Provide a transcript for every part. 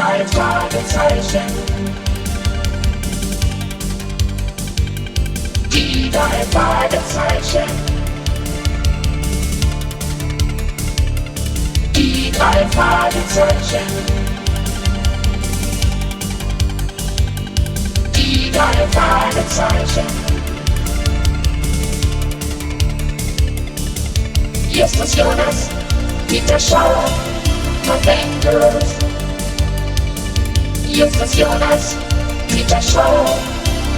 drei Fragezeichen. Die drei Fragezeichen. Die drei Fragezeichen. Die drei Fragezeichen. Justus Jonas, Peter Schauer, Verwendet. Justus Jonas, Peter Schauer,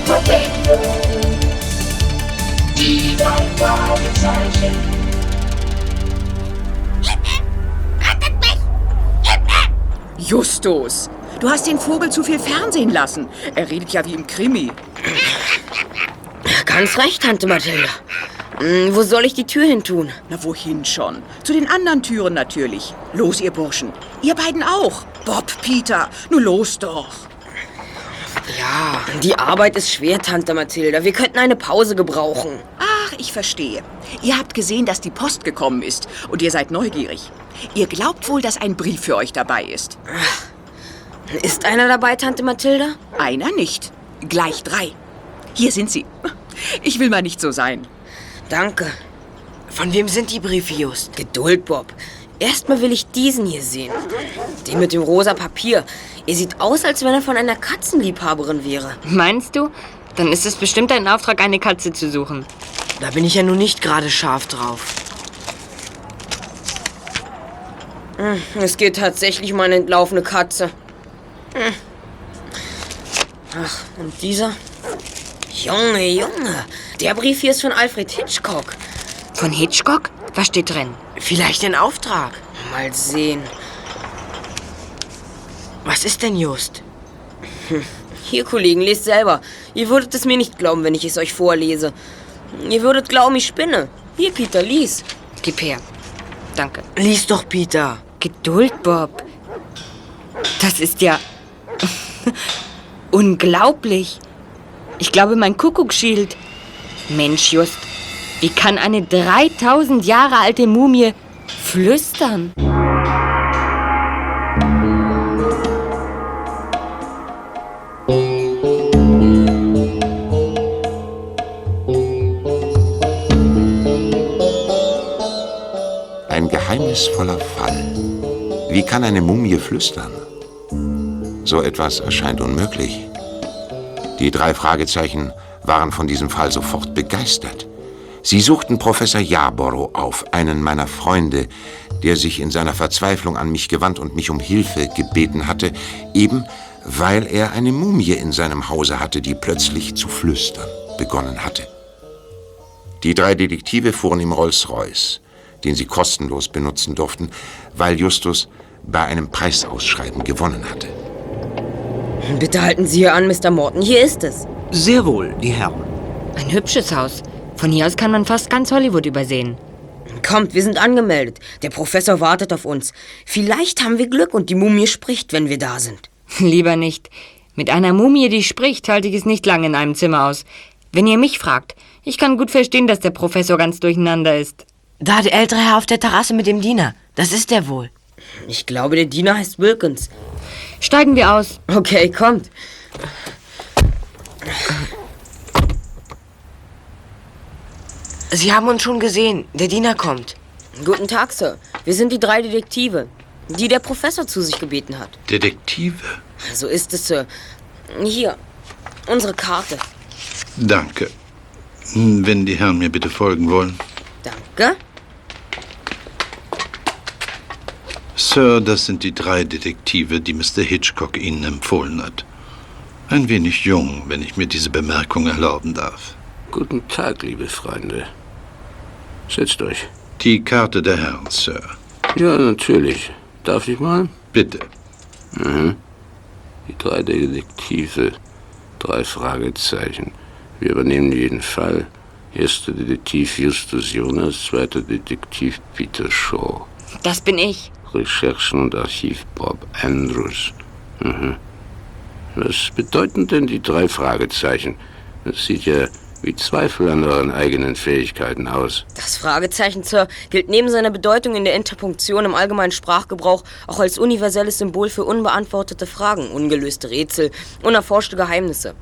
Verwendet. Die drei Fragezeichen. Rettet mich! Hilfe! Justus, du hast den Vogel zu viel Fernsehen lassen. Er redet ja wie im Krimi. Ganz recht, Tante Mathilda. Hm, wo soll ich die Tür hin tun? Na, wohin schon? Zu den anderen Türen natürlich. Los, ihr Burschen. Ihr beiden auch. Bob, Peter, nun los doch. Ja, die Arbeit ist schwer, Tante Mathilda. Wir könnten eine Pause gebrauchen. Ach, ich verstehe. Ihr habt gesehen, dass die Post gekommen ist und ihr seid neugierig. Ihr glaubt wohl, dass ein Brief für euch dabei ist. Ist einer dabei, Tante Mathilda? Einer nicht. Gleich drei. Hier sind sie. Ich will mal nicht so sein. Danke. Von wem sind die Briefe, Just? Geduld, Bob. Erstmal will ich diesen hier sehen. Den mit dem rosa Papier. Er sieht aus, als wenn er von einer Katzenliebhaberin wäre. Meinst du? Dann ist es bestimmt ein Auftrag, eine Katze zu suchen. Da bin ich ja nun nicht gerade scharf drauf. Es geht tatsächlich um eine entlaufene Katze. Hm. Ach, und dieser? Junge, Junge. Der Brief hier ist von Alfred Hitchcock. Von Hitchcock? Was steht drin? Vielleicht ein Auftrag. Mal sehen. Was ist denn Just? Hier, Kollegen, lest selber. Ihr würdet es mir nicht glauben, wenn ich es euch vorlese. Ihr würdet glauben, ich spinne. Hier, Peter, lies. Gib her. Danke. Lies doch, Peter. Geduld, Bob. Das ist ja unglaublich. Ich glaube, mein Kuckuck schielt. Mensch, Just, wie kann eine 3000 Jahre alte Mumie flüstern? Ein geheimnisvoller Fall. Wie kann eine Mumie flüstern? So etwas erscheint unmöglich. Die drei Fragezeichen waren von diesem Fall sofort begeistert. Sie suchten Professor Yarborough auf, einen meiner Freunde, der sich in seiner Verzweiflung an mich gewandt und mich um Hilfe gebeten hatte, eben weil er eine Mumie in seinem Hause hatte, die plötzlich zu flüstern begonnen hatte. Die drei Detektive fuhren im Rolls-Royce, den sie kostenlos benutzen durften, weil Justus bei einem Preisausschreiben gewonnen hatte. Bitte halten Sie hier an, Mr. Morton. Hier ist es. Sehr wohl, die Herren. Ein hübsches Haus. Von hier aus kann man fast ganz Hollywood übersehen. Kommt, wir sind angemeldet. Der Professor wartet auf uns. Vielleicht haben wir Glück und die Mumie spricht, wenn wir da sind. Lieber nicht. Mit einer Mumie, die spricht, halte ich es nicht lange in einem Zimmer aus. Wenn ihr mich fragt, ich kann gut verstehen, dass der Professor ganz durcheinander ist. Da der ältere Herr auf der Terrasse mit dem Diener. Das ist er wohl. Ich glaube, der Diener heißt Wilkins. Steigen wir aus. Okay, kommt. Sie haben uns schon gesehen. Der Diener kommt. Guten Tag, Sir. Wir sind die drei Detektive, die der Professor zu sich gebeten hat. Detektive? So ist es, Sir. Hier, unsere Karte. Danke. Wenn die Herren mir bitte folgen wollen. Danke. Sir, das sind die drei Detektive, die Mr. Hitchcock Ihnen empfohlen hat. Ein wenig jung, wenn ich mir diese Bemerkung erlauben darf. Guten Tag, liebe Freunde. Setzt euch. Die Karte der Herren, Sir. Ja, natürlich. Darf ich mal? Bitte. Mhm. Die drei Detektive. Drei Fragezeichen. Wir übernehmen jeden Fall. Erster Detektiv Justus Jonas, zweiter Detektiv Peter Shaw. Das bin ich. Recherchen und Archiv Bob Andrews. Mhm. Was bedeuten denn die drei Fragezeichen? Das sieht ja Wie Zweifel an euren eigenen Fähigkeiten aus? Das Fragezeichen, Sir, gilt neben seiner Bedeutung in der Interpunktion im allgemeinen Sprachgebrauch auch als universelles Symbol für unbeantwortete Fragen, ungelöste Rätsel, unerforschte Geheimnisse.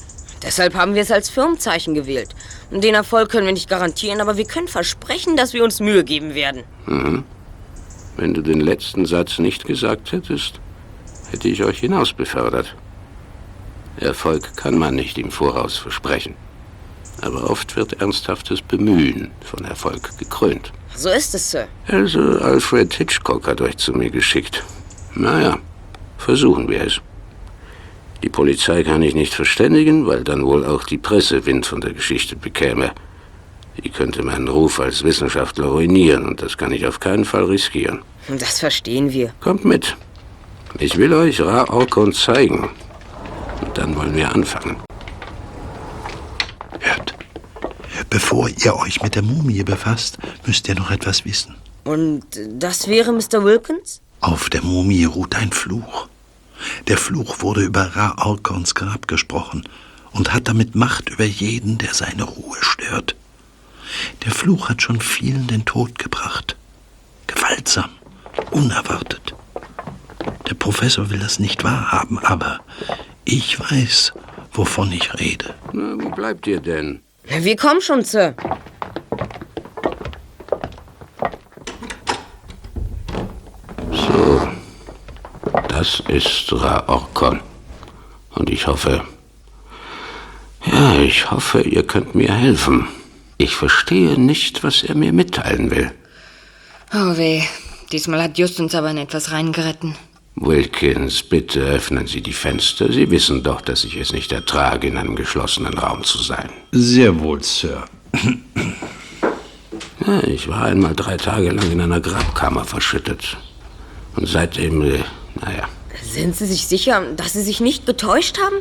Deshalb haben wir es als Firmenzeichen gewählt. Und den Erfolg können wir nicht garantieren, aber wir können versprechen, dass wir uns Mühe geben werden. Mhm. Wenn du den letzten Satz nicht gesagt hättest, hätte ich euch hinaus befördert. Erfolg kann man nicht im Voraus versprechen. Aber oft wird ernsthaftes Bemühen von Erfolg gekrönt. So ist es, Sir. Also Alfred Hitchcock hat euch zu mir geschickt. Naja, versuchen wir es. Die Polizei kann ich nicht verständigen, weil dann wohl auch die Presse Wind von der Geschichte bekäme. Die könnte meinen Ruf als Wissenschaftler ruinieren und das kann ich auf keinen Fall riskieren. Das verstehen wir. Kommt mit. Ich will euch Ra Orkon zeigen. Und dann wollen wir anfangen. Hört. Bevor ihr euch mit der Mumie befasst, müsst ihr noch etwas wissen. Und das wäre Mr. Wilkins? Auf der Mumie ruht ein Fluch. Der Fluch wurde über Ra Orkons Grab gesprochen und hat damit Macht über jeden, der seine Ruhe stört. Der Fluch hat schon vielen den Tod gebracht. Gewaltsam, unerwartet. Der Professor will das nicht wahrhaben, aber ich weiß, wovon ich rede. Na, wo bleibt ihr denn? Wir kommen schon, Sir. So, das ist Ra Orkon. Und ich hoffe, ja, ich hoffe, ihr könnt mir helfen. Ich verstehe nicht, was er mir mitteilen will. Oh weh, diesmal hat Justus aber in etwas reingeritten. Wilkins, bitte öffnen Sie die Fenster. Sie wissen doch, dass ich es nicht ertrage, in einem geschlossenen Raum zu sein. Sehr wohl, Sir. Ja, ich war einmal drei Tage lang in einer Grabkammer verschüttet. Und seitdem, äh, naja, Sind Sie sich sicher, dass Sie sich nicht getäuscht haben?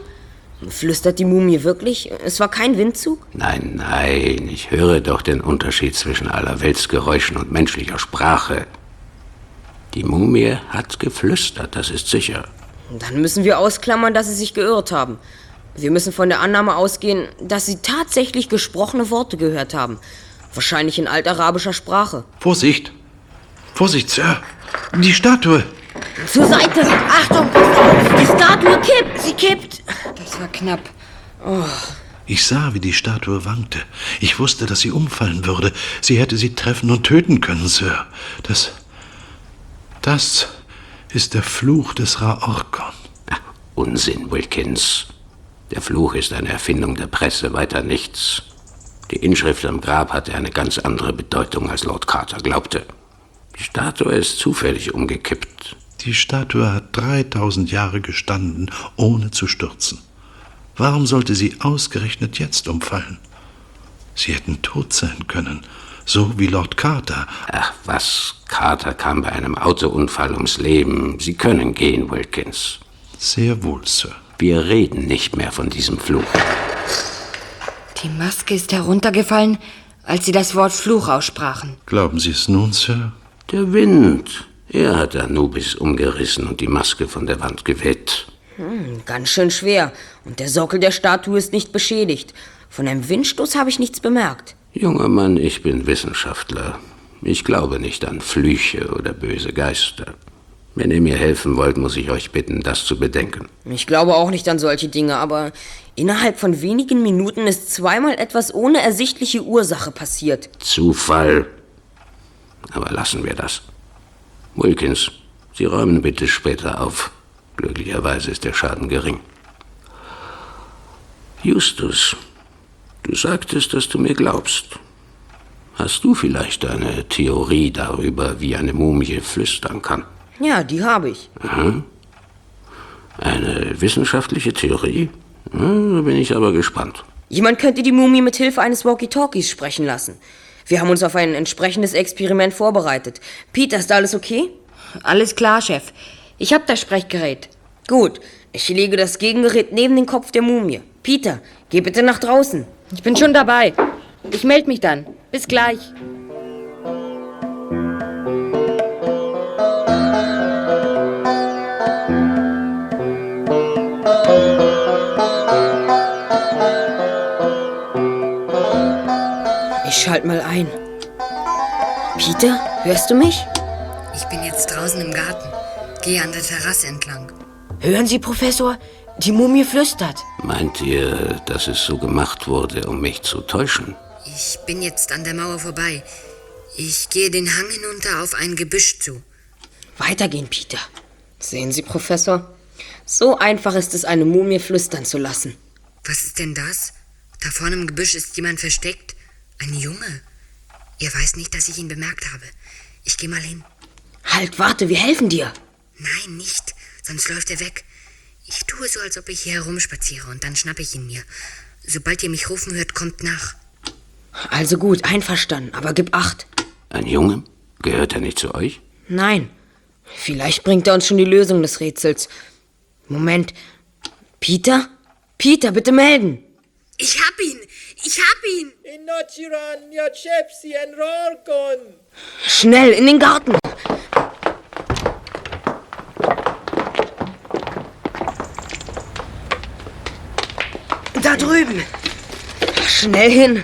Flüstert die Mumie wirklich? Es war kein Windzug? nein, nein, ich höre doch den Unterschied zwischen Allerweltsgeräuschen und menschlicher Sprache. Die Mumie hat geflüstert, das ist sicher. Dann müssen wir ausklammern, dass Sie sich geirrt haben. Wir müssen von der Annahme ausgehen, dass Sie tatsächlich gesprochene Worte gehört haben. Wahrscheinlich in altarabischer Sprache. Vorsicht! Vorsicht, Sir! Die Statue! Zur Seite! Achtung, auf! Die Statue kippt! Sie kippt! Das war knapp. Ich sah, wie die Statue wankte. Ich wusste, dass sie umfallen würde. Sie hätte sie treffen und töten können, Sir. Das. Das ist der Fluch des Ra Orkon. Ach, Unsinn, Wilkins. Der Fluch ist eine Erfindung der Presse, weiter nichts. Die Inschrift am Grab hatte eine ganz andere Bedeutung, als Lord Carter glaubte. Die Statue ist zufällig umgekippt. Die Statue hat 3000 Jahre gestanden, ohne zu stürzen. Warum sollte sie ausgerechnet jetzt umfallen? Sie hätten tot sein können, so wie Lord Carter. Ach was, Carter kam bei einem Autounfall ums Leben. Sie können gehen, Wilkins. Sehr wohl, Sir. Wir reden nicht mehr von diesem Fluch. Die Maske ist heruntergefallen, als sie das Wort Fluch aussprachen. Glauben Sie es nun, Sir? Der Wind. Er hat Anubis umgerissen und die Maske von der Wand geweht. Hm, ganz schön schwer. Und der Sockel der Statue ist nicht beschädigt. Von einem Windstoß habe ich nichts bemerkt. Junger Mann, ich bin Wissenschaftler. Ich glaube nicht an Flüche oder böse Geister. Wenn ihr mir helfen wollt, muss ich euch bitten, das zu bedenken. Ich glaube auch nicht an solche Dinge, aber innerhalb von wenigen Minuten ist zweimal etwas ohne ersichtliche Ursache passiert. Zufall. Aber lassen wir das. Wilkins, Sie räumen bitte später auf. Glücklicherweise ist der Schaden gering. Justus, du sagtest, dass du mir glaubst. Hast du vielleicht eine Theorie darüber, wie eine Mumie flüstern kann? Ja, die habe ich. Eine wissenschaftliche Theorie? Hm, Da bin ich aber gespannt. Jemand könnte die Mumie mit Hilfe eines Walkie-Talkies sprechen lassen. Wir haben uns auf ein entsprechendes Experiment vorbereitet. Peter, ist alles okay? Alles klar, Chef. Ich hab das Sprechgerät. Gut, ich lege das Gegengerät neben den Kopf der Mumie. Peter, geh bitte nach draußen. Ich bin schon dabei. Ich melde mich dann. Bis gleich. Ein. Peter, hörst du mich? Ich bin jetzt draußen im Garten. Gehe an der Terrasse entlang. Hören Sie, Professor? Die Mumie flüstert. Meint ihr, dass es so gemacht wurde, um mich zu täuschen? Ich bin jetzt an der Mauer vorbei. Ich gehe den Hang hinunter auf ein Gebüsch zu. Weitergehen, Peter. Sehen Sie, Professor? So einfach ist es, eine Mumie flüstern zu lassen. Was ist denn das? Da vorne im Gebüsch ist jemand versteckt. Ein Junge. Er weiß nicht, dass ich ihn bemerkt habe. Ich gehe mal hin. Halt, warte, wir helfen dir. Nein, nicht. Sonst läuft er weg. Ich tue so, als ob ich hier herumspaziere und dann schnappe ich ihn mir. Sobald ihr mich rufen hört, kommt nach. Also gut, einverstanden, aber gib acht. Ein Junge? Gehört er nicht zu euch? Nein. Vielleicht bringt er uns schon die Lösung des Rätsels. Moment. Peter? Peter, bitte melden. Ich hab ihn! Ich hab ihn! Schnell, in den Garten. Da drüben. Schnell hin.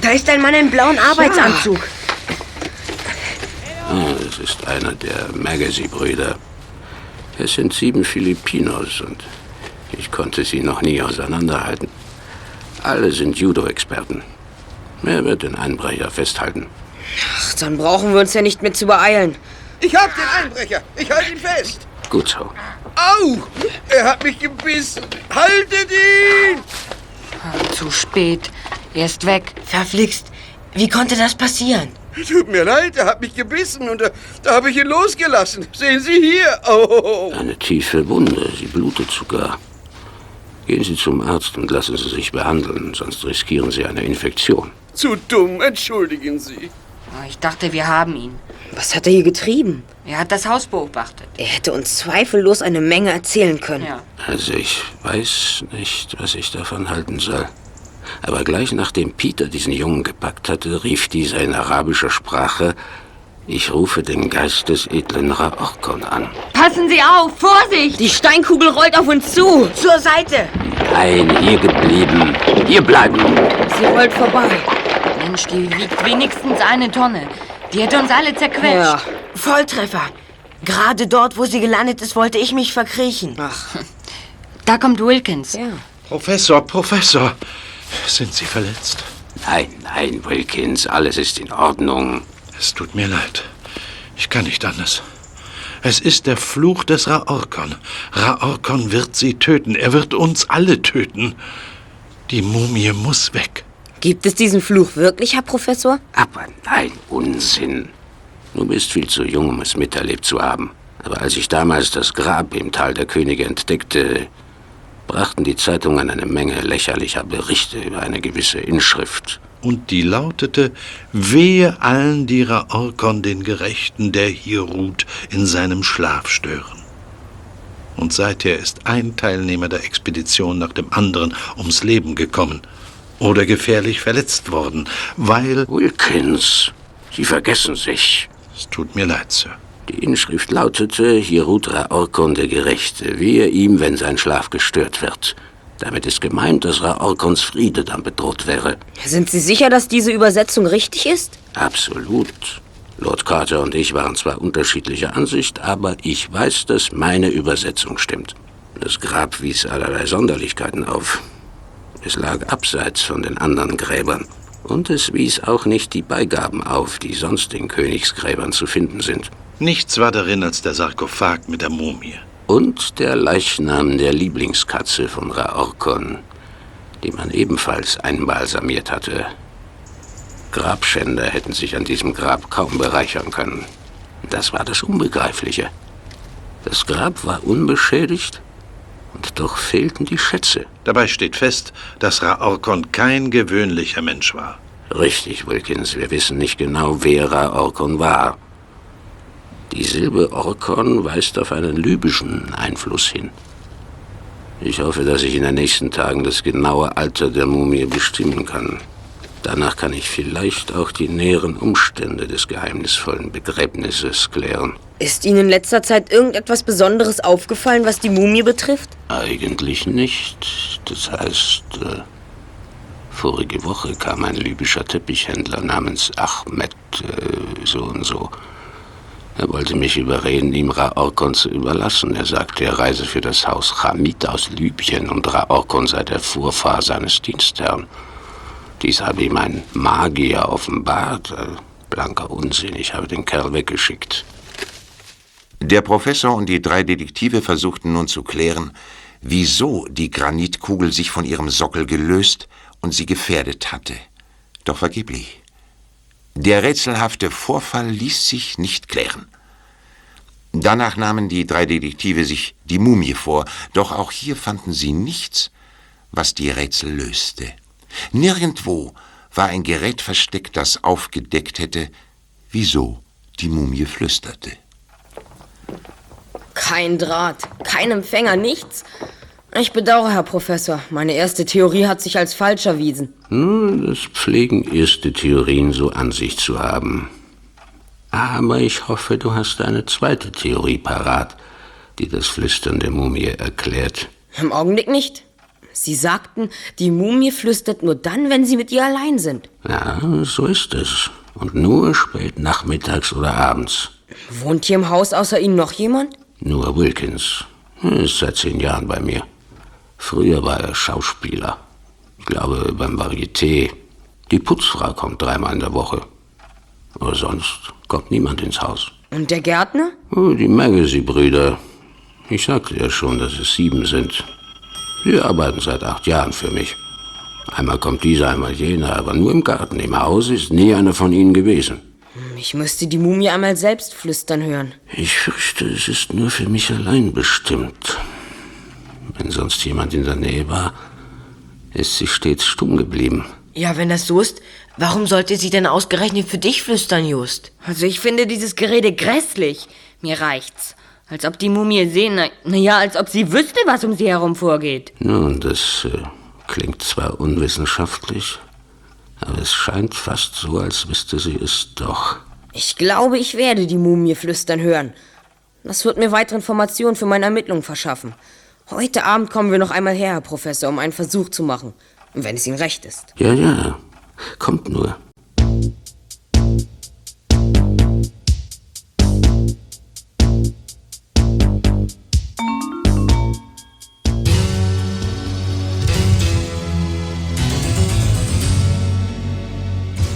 Da ist ein Mann in blauen Arbeitsanzug. Ah, es ist einer der Magazi-Brüder. Es sind sieben Filipinos und ich konnte sie noch nie auseinanderhalten. Alle sind Judo-Experten. Er wird den Einbrecher festhalten. Ach, dann brauchen wir uns ja nicht mehr zu beeilen. Ich hab den Einbrecher. Ich halte ihn fest. Gut so. Au! Er hat mich gebissen. Haltet ihn! Zu spät. Er ist weg. Verflixt. Wie konnte das passieren? Tut mir leid, er hat mich gebissen und da, da habe ich ihn losgelassen. Sehen Sie hier. Oh. Eine tiefe Wunde, sie blutet sogar. Gehen Sie zum Arzt und lassen Sie sich behandeln, sonst riskieren Sie eine Infektion. Zu dumm, entschuldigen Sie. Ich dachte, wir haben ihn. Was hat er hier getrieben? Er hat das Haus beobachtet. Er hätte uns zweifellos eine Menge erzählen können. Ja. Also ich weiß nicht, was ich davon halten soll. Aber gleich nachdem Peter diesen Jungen gepackt hatte, rief dieser in arabischer Sprache, ich rufe den Geist des edlen Raorkon an. Passen Sie auf! Vorsicht! Die Steinkugel rollt auf uns zu. Zur Seite. Nein, hier geblieben. Hier bleiben. Sie rollt vorbei. Mensch, die wiegt wenigstens eine Tonne. Die hätte uns alle zerquetscht. Ja. Volltreffer. Gerade dort, wo sie gelandet ist, wollte ich mich verkriechen. Ach, Da kommt Wilkins. ja. Professor, Professor, sind Sie verletzt? Nein, nein, Wilkins, alles ist in Ordnung. Es tut mir leid. Ich kann nicht anders. Es ist der Fluch des Raorkon. Raorkon wird sie töten. Er wird uns alle töten. Die Mumie muss weg. Gibt es diesen Fluch wirklich, Herr Professor? Aber nein, Unsinn. Du bist viel zu jung, um es miterlebt zu haben. Aber als ich damals das Grab im Tal der Könige entdeckte, brachten die Zeitungen eine Menge lächerlicher Berichte über eine gewisse Inschrift. Und die lautete, wehe allen, die Raorkon den Gerechten, der hier ruht, in seinem Schlaf stören. Und seither ist ein Teilnehmer der Expedition nach dem anderen ums Leben gekommen oder gefährlich verletzt worden, weil... Wilkins, Sie vergessen sich. Es tut mir leid, Sir. Die Inschrift lautete, hier ruht Raorkon der Gerechte, wehe ihm, wenn sein Schlaf gestört wird. Damit ist gemeint, dass Raorkons Friede dann bedroht wäre. Sind Sie sicher, dass diese Übersetzung richtig ist? Absolut. Lord Carter und ich waren zwar unterschiedlicher Ansicht, aber ich weiß, dass meine Übersetzung stimmt. Das Grab wies allerlei Sonderlichkeiten auf. Es lag abseits von den anderen Gräbern. Und es wies auch nicht die Beigaben auf, die sonst in Königsgräbern zu finden sind. Nichts war darin als der Sarkophag mit der Mumie. Und der Leichnam der Lieblingskatze von Raorkon, die man ebenfalls einbalsamiert hatte. Grabschänder hätten sich an diesem Grab kaum bereichern können. Das war das Unbegreifliche. Das Grab war unbeschädigt und doch fehlten die Schätze. Dabei steht fest, dass Raorkon kein gewöhnlicher Mensch war. Richtig, Wilkins, wir wissen nicht genau, wer Raorkon war. Die Silbe Orkon weist auf einen libyschen Einfluss hin. Ich hoffe, dass ich in den nächsten Tagen das genaue Alter der Mumie bestimmen kann. Danach kann ich vielleicht auch die näheren Umstände des geheimnisvollen Begräbnisses klären. Ist Ihnen in letzter Zeit irgendetwas Besonderes aufgefallen, was die Mumie betrifft? Eigentlich nicht. Das heißt, äh, Vorige Woche kam ein libyscher Teppichhändler namens Ahmed äh, so und so. Er wollte mich überreden, ihm Raorkon zu überlassen. Er sagte, er reise für das Haus Hamid aus Libyen und Raorkon sei der Vorfahr seines Dienstherrn. Dies habe ihm ein Magier offenbart. Äh, Blanker Unsinn, ich habe den Kerl weggeschickt. Der Professor und die drei Detektive versuchten nun zu klären, wieso die Granitkugel sich von ihrem Sockel gelöst und sie gefährdet hatte. Doch vergeblich. Der rätselhafte Vorfall ließ sich nicht klären. Danach nahmen die drei Detektive sich die Mumie vor, doch auch hier fanden sie nichts, was die Rätsel löste. Nirgendwo war ein Gerät versteckt, das aufgedeckt hätte, wieso die Mumie flüsterte. Kein Draht, kein Empfänger, nichts. Ich bedauere, Herr Professor. Meine erste Theorie hat sich als falsch erwiesen. Nun, das pflegen erste Theorien so an sich zu haben. Aber ich hoffe, du hast eine zweite Theorie parat, die das Flüstern der Mumie erklärt. Im Augenblick nicht. Sie sagten, die Mumie flüstert nur dann, wenn Sie mit ihr allein sind. Ja, so ist es. Und nur spät nachmittags oder abends. Wohnt hier im Haus außer Ihnen noch jemand? Nur Wilkins. Er ist seit zehn Jahren bei mir. Früher war er Schauspieler. Ich glaube, beim Varieté. Die Putzfrau kommt dreimal in der Woche. Aber sonst kommt niemand ins Haus. Und der Gärtner? Oh, die Magacy-Brüder. Ich sagte ja schon, dass es sieben sind. Sie arbeiten seit acht Jahren für mich. Einmal kommt dieser, einmal jener, aber nur im Garten. Im Haus ist nie einer von ihnen gewesen. Ich müsste die Mumie einmal selbst flüstern hören. Ich fürchte, es ist nur für mich allein bestimmt. Wenn sonst jemand in der Nähe war, ist sie stets stumm geblieben. Ja, wenn das so ist, warum sollte sie denn ausgerechnet für dich flüstern, Just? Also ich finde dieses Gerede grässlich. Mir reicht's. Als ob die Mumie sehen, na, na ja, als ob sie wüsste, was um sie herum vorgeht. Nun, das äh, klingt zwar unwissenschaftlich, aber es scheint fast so, als wüsste sie es doch. Ich glaube, ich werde die Mumie flüstern hören. Das wird mir weitere Informationen für meine Ermittlungen verschaffen. Heute Abend kommen wir noch einmal her, Herr Professor, um einen Versuch zu machen. Wenn es Ihnen recht ist. Ja, ja. Kommt nur.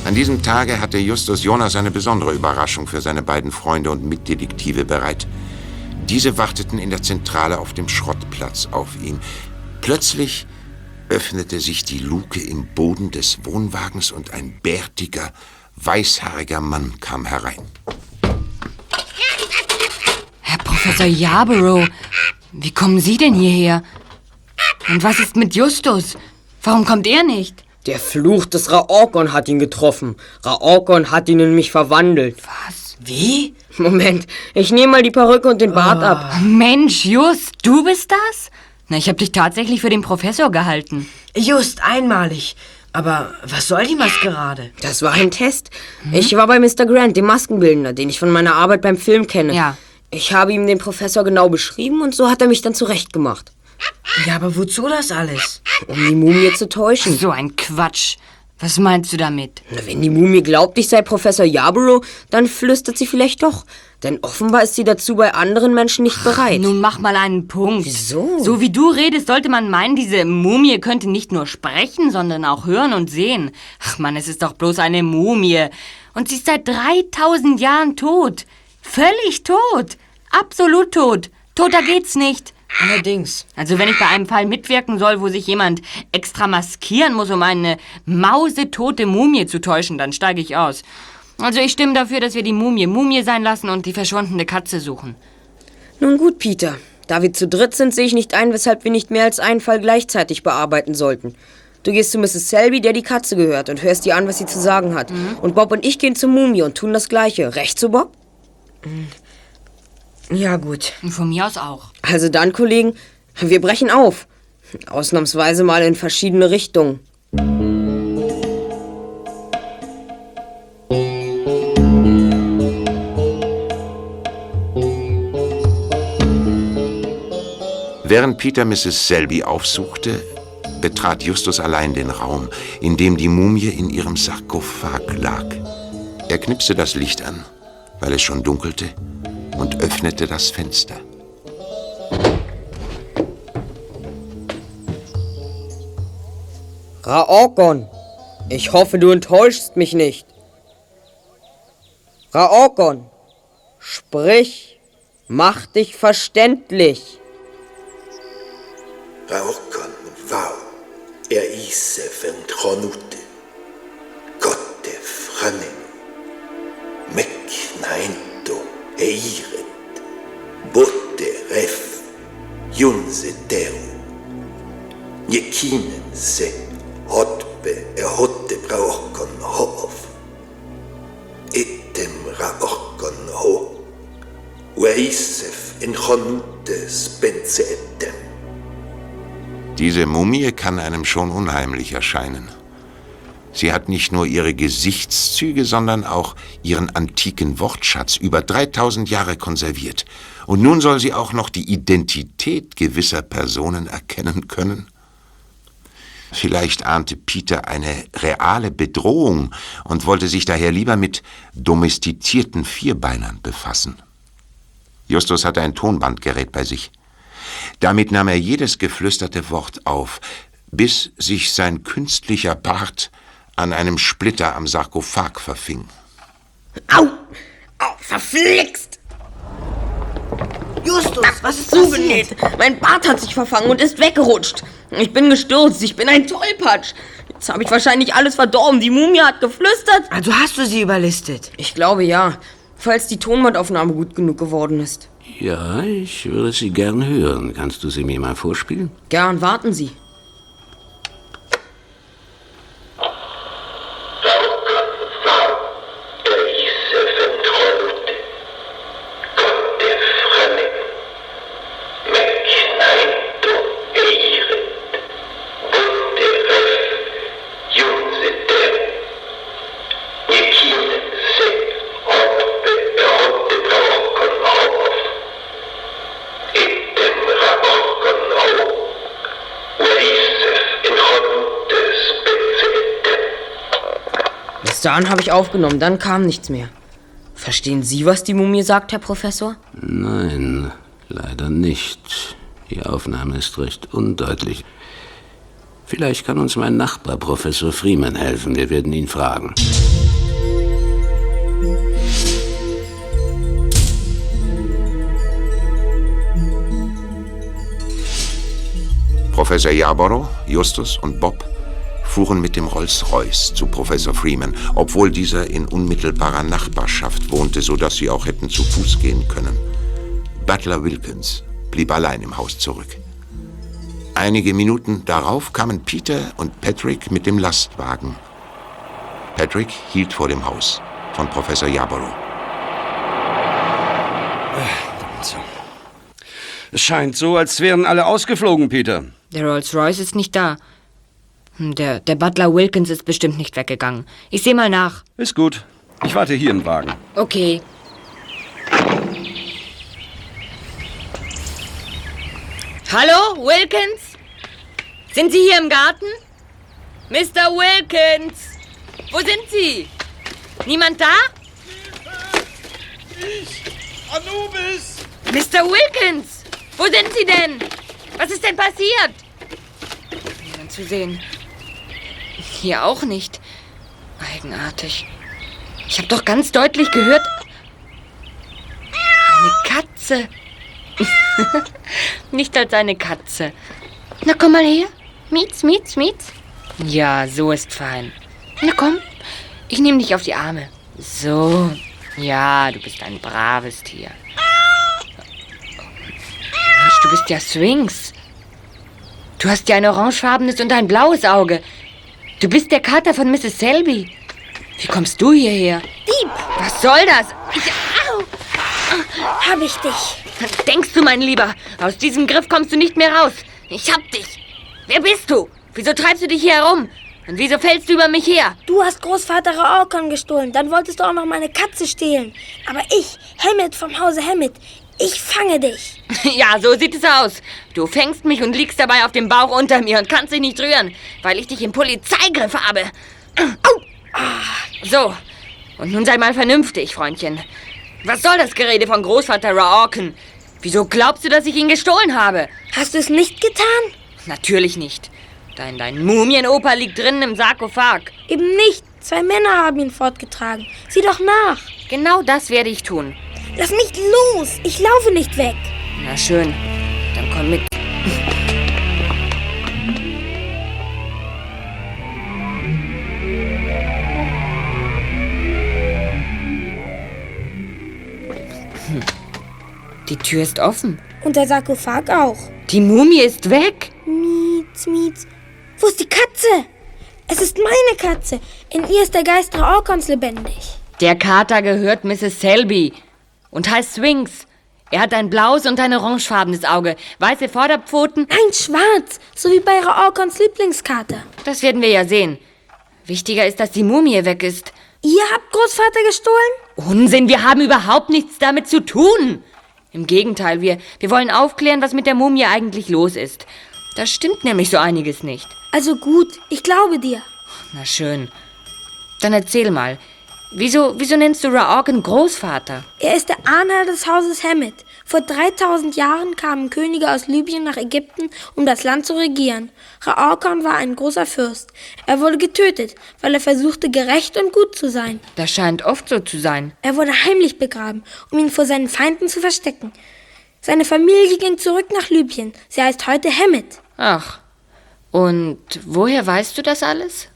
An diesem Tage hatte Justus Jonas eine besondere Überraschung für seine beiden Freunde und Mitdetektive bereit. Diese warteten in der Zentrale auf dem Schrottplatz auf ihn. Plötzlich öffnete sich die Luke im Boden des Wohnwagens und ein bärtiger, weißhaariger Mann kam herein. Herr Professor Yarborough, wie kommen Sie denn hierher? Und was ist mit Justus? Warum kommt er nicht? Der Fluch des Raorkon hat ihn getroffen. Raorkon hat ihn in mich verwandelt. Was? Wie? Moment, ich nehme mal die Perücke und den Bart ab. Mensch, Just, du bist das? Na, ich habe dich tatsächlich für den Professor gehalten. Just, einmalig. Aber was soll die Maskerade? Das war ein Test. Ich war bei Mr. Grant, dem Maskenbildner, den ich von meiner Arbeit beim Film kenne. Ja. Ich habe ihm den Professor genau beschrieben und so hat er mich dann zurechtgemacht. Ja, aber wozu das alles? Um die Mumie zu täuschen. So ein Quatsch. Was meinst du damit? Na, wenn die Mumie glaubt, ich sei Professor Yarborough, dann flüstert sie vielleicht doch. Denn offenbar ist sie dazu bei anderen Menschen nicht bereit. Nun mach mal einen Punkt. Wieso? So wie du redest, sollte man meinen, diese Mumie könnte nicht nur sprechen, sondern auch hören und sehen. Ach Mann, es ist doch bloß eine Mumie. Und sie ist seit 3000 Jahren tot. Völlig tot. Absolut tot. Toter geht's nicht. Allerdings. Also wenn ich bei einem Fall mitwirken soll, wo sich jemand extra maskieren muss, um eine mausetote Mumie zu täuschen, dann steige ich aus. Also ich stimme dafür, dass wir die Mumie Mumie sein lassen und die verschwundene Katze suchen. Nun gut, Peter. Da wir zu dritt sind, sehe ich nicht ein, weshalb wir nicht mehr als einen Fall gleichzeitig bearbeiten sollten. Du gehst zu Mrs. Selby, der die Katze gehört, und hörst ihr an, was sie zu sagen hat. Und Bob und ich gehen zur Mumie und tun das Gleiche. Recht so, Bob? Ja, gut. Und von mir aus auch. Also dann, Kollegen, wir brechen auf. Ausnahmsweise mal in verschiedene Richtungen. Während Peter Mrs. Selby aufsuchte, betrat Justus allein den Raum, in dem die Mumie in ihrem Sarkophag lag. Er knipste das Licht an, weil es schon dunkelte, und öffnete das Fenster. Raokon, ich hoffe, du enttäuschst mich nicht. Raokon, sprich, mach dich verständlich. Raokon vau, er ise fentronute, kotte franen, mek naento eiret, botte ref, junse teu, jekinen se, hotpe e hotte Raokon hof, etem Raokon ho, Weisef in spense etem. Diese Mumie kann einem schon unheimlich erscheinen. Sie hat nicht nur ihre Gesichtszüge, sondern auch ihren antiken Wortschatz über 3000 Jahre konserviert. Und nun soll sie auch noch die Identität gewisser Personen erkennen können? Vielleicht ahnte Peter eine reale Bedrohung und wollte sich daher lieber mit domestizierten Vierbeinern befassen. Justus hatte ein Tonbandgerät bei sich. Damit nahm er jedes geflüsterte Wort auf, bis sich sein künstlicher Bart an einem Splitter am Sarkophag verfing. Au! Au, verflixt! Justus, was ist zugenäht? Mein Bart hat sich verfangen und ist weggerutscht. Ich bin gestürzt, ich bin ein Tollpatsch. Jetzt habe ich wahrscheinlich alles verdorben. Die Mumie hat geflüstert. Also hast du sie überlistet? Ich glaube ja, falls die Tonbandaufnahme gut genug geworden ist. Ja, ich würde sie gern hören. Kannst du sie mir mal vorspielen? Gern, warten Sie. Bis dahin habe ich aufgenommen, dann kam nichts mehr. Verstehen Sie, was die Mumie sagt, Herr Professor? Nein, leider nicht. Die Aufnahme ist recht undeutlich. Vielleicht kann uns mein Nachbar, Professor Freeman, helfen. Wir werden ihn fragen. Professor Yarborough, Justus und Bob fuhren mit dem Rolls-Royce zu Professor Freeman, obwohl dieser in unmittelbarer Nachbarschaft wohnte, sodass sie auch hätten zu Fuß gehen können. Butler Wilkins blieb allein im Haus zurück. Einige Minuten darauf kamen Peter und Patrick mit dem Lastwagen. Patrick hielt vor dem Haus von Professor Yarborough. Es scheint so, als wären alle ausgeflogen, Peter. Der Rolls-Royce ist nicht da. Hm, Der, der Butler Wilkins ist bestimmt nicht weggegangen. Ich sehe mal nach. Ist gut. Ich warte hier im Wagen. Okay. Hallo, Wilkins? Sind Sie hier im Garten? Mr. Wilkins! Wo sind Sie? Niemand da? Ich, Anubis! Mr. Wilkins! Wo sind Sie denn? Was ist denn passiert? Niemand zu sehen. Hier auch nicht. Eigenartig. Ich habe doch ganz deutlich gehört. Eine Katze. nicht als eine Katze. Na komm mal her. Mietz, mietz, mietz. Ja, so ist fein. Na komm, ich nehme dich auf die Arme. So. Ja, du bist ein braves Tier. Mensch, du bist ja Sphinx. Du hast ja ein orangefarbenes und ein blaues Auge. Du bist der Kater von Mrs. Selby. Wie kommst du hierher? Dieb! Was soll das? Ich, Au! Hab ich dich. denkst du, mein Lieber? Aus diesem Griff kommst du nicht mehr raus. Ich hab dich. Wer bist du? Wieso treibst du dich hier herum? Und wieso fällst du über mich her? Du hast Großvater Raorkon gestohlen. Dann wolltest du auch noch meine Katze stehlen. Aber ich, Hammett vom Hause Hammett, Ich fange dich. Ja, so sieht es aus. Du fängst mich und liegst dabei auf dem Bauch unter mir und kannst dich nicht rühren, weil ich dich im Polizeigriff habe. Au! So, und nun sei mal vernünftig, Freundchen. Was soll das Gerede von Großvater Raorken? Wieso glaubst du, dass ich ihn gestohlen habe? Hast du es nicht getan? Natürlich nicht. Dein, dein Mumienoper liegt drinnen im Sarkophag. Eben nicht. Zwei Männer haben ihn fortgetragen. Sieh doch nach. Genau das werde ich tun. Lass mich los. Ich laufe nicht weg. Na schön, dann komm mit. Die Tür ist offen. Und der Sarkophag auch. Die Mumie ist weg. Mietz, Mietz. Wo ist die Katze? Es ist meine Katze. In ihr ist der Geist Raorkons lebendig. Der Kater gehört Mrs. Selby und heißt Swings. Er hat ein blaues und ein orangefarbenes Auge, weiße Vorderpfoten. Nein, schwarz, so wie bei Raorkons Lieblingskater. Das werden wir ja sehen. Wichtiger ist, dass die Mumie weg ist. Ihr habt Großvater gestohlen? Unsinn, wir haben überhaupt nichts damit zu tun. Im Gegenteil, wir, wir wollen aufklären, was mit der Mumie eigentlich los ist. Da stimmt nämlich so einiges nicht. Also gut, ich glaube dir. Na schön. Dann erzähl mal. Wieso, wieso nennst du Raorken Großvater? Er ist der Ahnherr des Hauses Hammett. Vor 3000 Jahren kamen Könige aus Libyen nach Ägypten, um das Land zu regieren. Raorkon war ein großer Fürst. Er wurde getötet, weil er versuchte, gerecht und gut zu sein. Das scheint oft so zu sein. Er wurde heimlich begraben, um ihn vor seinen Feinden zu verstecken. Seine Familie ging zurück nach Libyen. Sie heißt heute Hammett. Ach. Und woher weißt du das alles?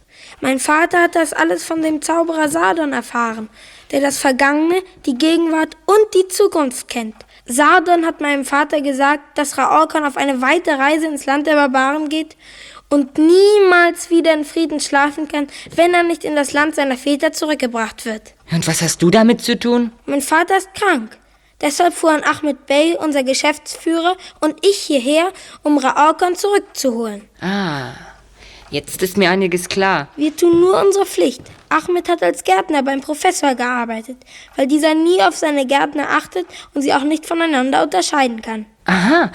Mein Vater hat das alles von dem Zauberer Sardon erfahren, der das Vergangene, die Gegenwart und die Zukunft kennt. Sardon hat meinem Vater gesagt, dass Raorkan auf eine weite Reise ins Land der Barbaren geht und niemals wieder in Frieden schlafen kann, wenn er nicht in das Land seiner Väter zurückgebracht wird. Und was hast du damit zu tun? Mein Vater ist krank. Deshalb fuhren Ahmed Bey, unser Geschäftsführer, und ich hierher, um Raorkan zurückzuholen. Ah, jetzt ist mir einiges klar. Wir tun nur unsere Pflicht. Ahmed hat als Gärtner beim Professor gearbeitet, weil dieser nie auf seine Gärtner achtet und sie auch nicht voneinander unterscheiden kann. Aha,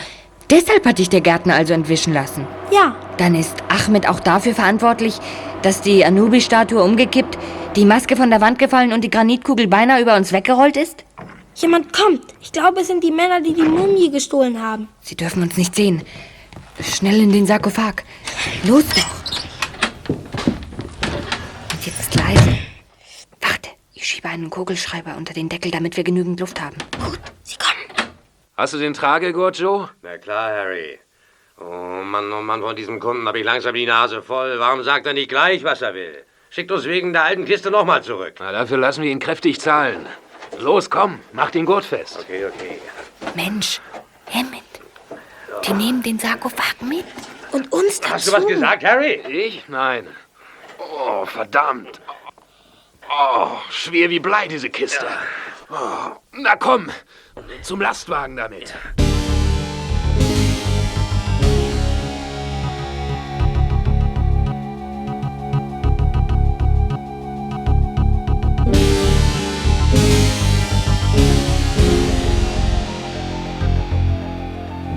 deshalb hat dich der Gärtner also entwischen lassen. Ja. Dann ist Ahmed auch dafür verantwortlich, dass die Anubi-Statue umgekippt, die Maske von der Wand gefallen und die Granitkugel beinahe über uns weggerollt ist? Jemand kommt. Ich glaube, es sind die Männer, die die Mumie gestohlen haben. Sie dürfen uns nicht sehen. Schnell in den Sarkophag. Los doch. Und jetzt leise. Warte, ich schiebe einen Kugelschreiber unter den Deckel, damit wir genügend Luft haben. Gut, sie kommen. Hast du den Tragegurt, Joe? Na klar, Harry. Oh Mann, oh Mann, von diesem Kunden habe ich langsam die Nase voll. Warum sagt er nicht gleich, was er will? Schickt uns wegen der alten Kiste nochmal zurück. Na, dafür lassen wir ihn kräftig zahlen. Los, komm, mach den Gurt fest. Okay, okay. Mensch, Hammett, die nehmen den Sarkophag mit. Und uns dazu. Hast du was gesagt, Harry? Ich? Nein. Oh, verdammt. Oh, schwer wie Blei, diese Kiste. Oh, na komm, zum Lastwagen damit.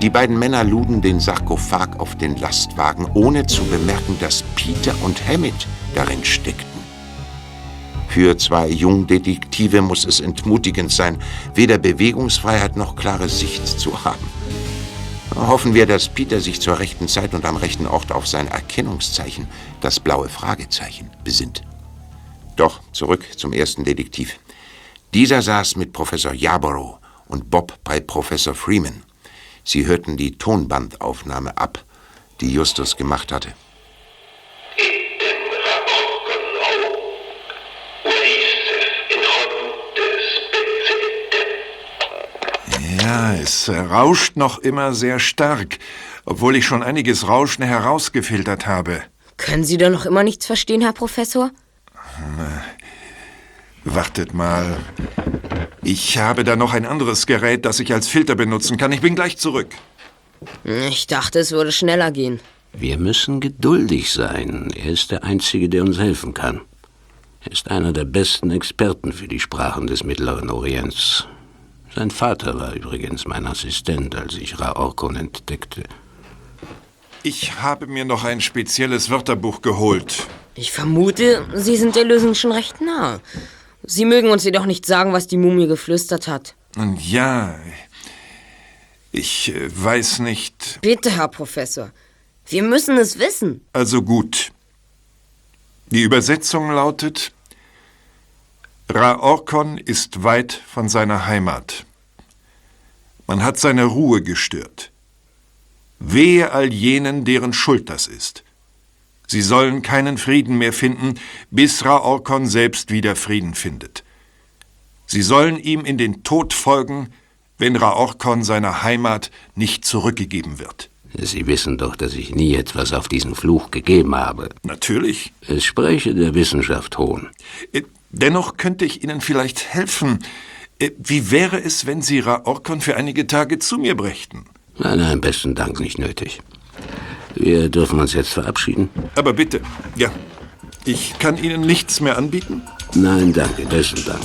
Die beiden Männer luden den Sarkophag auf den Lastwagen, ohne zu bemerken, dass Peter und Hammett darin steckten. Für zwei Jungdetektive muss es entmutigend sein, weder Bewegungsfreiheit noch klare Sicht zu haben. Hoffen wir, dass Peter sich zur rechten Zeit und am rechten Ort auf sein Erkennungszeichen, das blaue Fragezeichen, besinnt. Doch zurück zum ersten Detektiv. Dieser saß mit Professor Yarborough und Bob bei Professor Freeman. Sie hörten die Tonbandaufnahme ab, die Justus gemacht hatte. Ja, es rauscht noch immer sehr stark, obwohl ich schon einiges Rauschen herausgefiltert habe. Können Sie da noch immer nichts verstehen, Herr Professor? Wartet mal. Ich habe da noch ein anderes Gerät, das ich als Filter benutzen kann. Ich bin gleich zurück. Ich dachte, es würde schneller gehen. Wir müssen geduldig sein. Er ist der Einzige, der uns helfen kann. Er ist einer der besten Experten für die Sprachen des Mittleren Orients. Sein Vater war übrigens mein Assistent, als ich Raorkon entdeckte. Ich habe mir noch ein spezielles Wörterbuch geholt. Ich vermute, Sie sind der Lösung schon recht nah. Sie mögen uns jedoch nicht sagen, was die Mumie geflüstert hat. Nun ja, ich äh, weiß nicht. Bitte, Herr Professor. Wir müssen es wissen. Also gut. Die Übersetzung lautet, Raorkon ist weit von seiner Heimat. Man hat seine Ruhe gestört. Wehe all jenen, deren Schuld das ist. Sie sollen keinen Frieden mehr finden, bis Raorkon selbst wieder Frieden findet. Sie sollen ihm in den Tod folgen, wenn Raorkon seiner Heimat nicht zurückgegeben wird. Sie wissen doch, dass ich nie etwas auf diesen Fluch gegeben habe. Natürlich. Es spreche der Wissenschaft Hohn. Äh, Dennoch könnte ich Ihnen vielleicht helfen. Äh, Wie wäre es, wenn Sie Raorkon für einige Tage zu mir brächten? Nein, nein, besten Dank nicht nötig. Wir dürfen uns jetzt verabschieden. Aber bitte, ja. Ich kann Ihnen nichts mehr anbieten? Nein, danke, besten Dank.